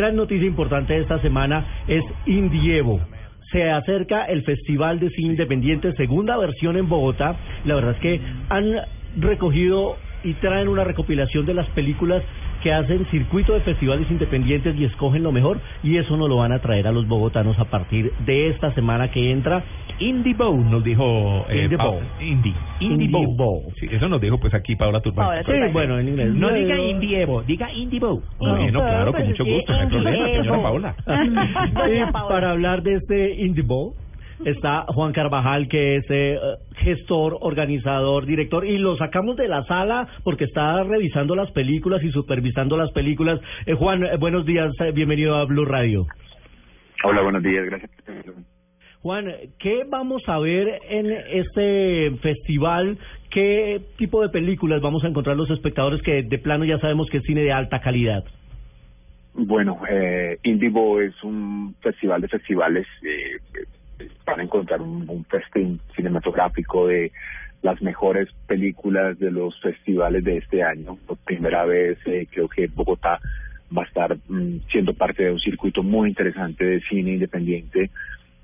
Gran noticia importante de esta semana es Indievo. Se acerca el Festival de Cine Independiente, segunda versión en Bogotá. La verdad es que han recogido y traen una recopilación de las películas que hacen circuito de festivales independientes y escogen lo mejor y eso nos lo van a traer a los bogotanos a partir de esta semana que entra Indie Bow, nos dijo eh, Indie Bow. Indie, Indie, Indie Bow. Bow. Sí, eso nos dijo pues aquí Paula. Paola Sí, bueno, en inglés. No No, diga no. Indie Evo, diga Indie Bow. No. Bueno, claro, con mucho gusto, no hay problema, señora Paula. Y para hablar de este Indie Bowl está Juan Carvajal, que es eh, gestor, organizador, director, y lo sacamos de la sala porque está revisando las películas y supervisando las películas. Eh, Juan, eh, buenos días, eh, bienvenido a Blue Radio. Hola, buenos días, gracias. Juan, ¿qué vamos a ver en este festival? ¿Qué tipo de películas vamos a encontrar los espectadores que de plano ya sabemos que es cine de alta calidad? Bueno, eh, Indivo es un festival de festivales. Van a encontrar un, un festín cinematográfico de las mejores películas de los festivales de este año. Por primera vez, eh, creo que Bogotá va a estar mm, siendo parte de un circuito muy interesante de cine independiente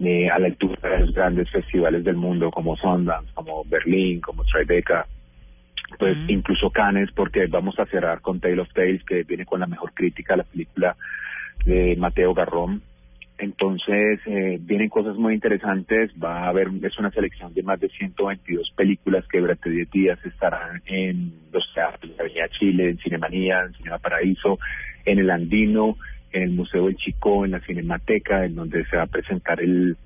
eh, a la altura de los grandes festivales del mundo como Sundance, como Berlín, como Tribeca. pues incluso Cannes porque vamos a cerrar con Tale of Tales que viene con la mejor crítica a la película de Mateo Garrón entonces eh, vienen cosas muy interesantes. Va a haber es una selección de más de 122 películas que durante 10 días estarán en los teatros de Avenida Chile en Cinemanía en Cinema Paraíso en el Andino en el Museo del Chico en la Cinemateca en donde se va a presentar el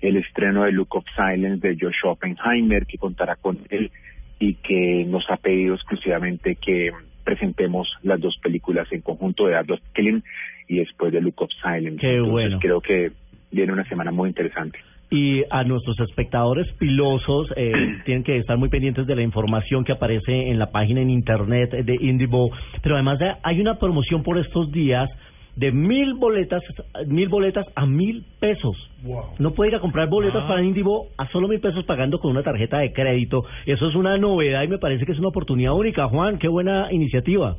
el estreno de Look of Silence de Josh Oppenheimer que contará con él y que nos ha pedido exclusivamente que presentemos las dos películas en conjunto de Adolf Killing y después de Look of Silence. Qué Entonces, bueno. Creo que viene una semana muy interesante. Y a nuestros espectadores pilosos eh, tienen que estar muy pendientes de la información que aparece en la página en internet de Indivo. Pero además de- hay una promoción por estos días de mil boletas, mil boletas a mil pesos. No puede ir a comprar boletas para Indivo a solo mil pesos pagando con una tarjeta de crédito. Eso es una novedad y me parece que es una oportunidad única. Juan, qué buena iniciativa.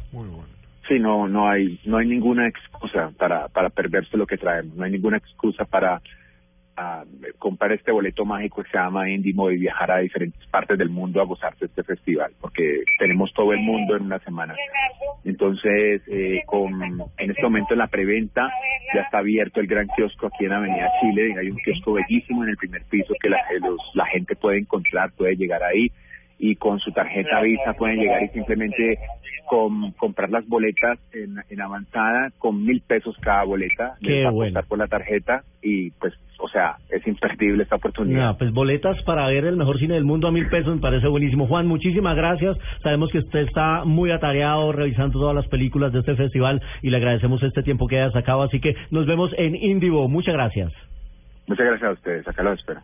Sí, no, no hay, no hay ninguna excusa para, para perderse lo que traemos. No hay ninguna excusa para ah, comprar este boleto mágico que se llama Indimo y viajar a diferentes partes del mundo a gozarse este festival, porque tenemos todo el mundo en una semana. Entonces, eh, con, en este momento en la preventa ya está abierto el gran kiosco aquí en Avenida Chile. Hay un kiosco bellísimo en el primer piso que la, eh, los- la gente puede encontrar, puede llegar ahí y con su tarjeta Visa pueden llegar y simplemente comprar las boletas en, en avanzada con mil pesos cada boleta. Qué Les va a bueno. por la tarjeta y pues, o sea, es imperdible esta oportunidad. No, pues boletas para ver el mejor cine del mundo a mil pesos me parece buenísimo. Juan, muchísimas gracias. Sabemos que usted está muy atareado revisando todas las películas de este festival y le agradecemos este tiempo que haya sacado. Así que nos vemos en Indivo. Muchas gracias. Muchas gracias a ustedes. Acá los espero.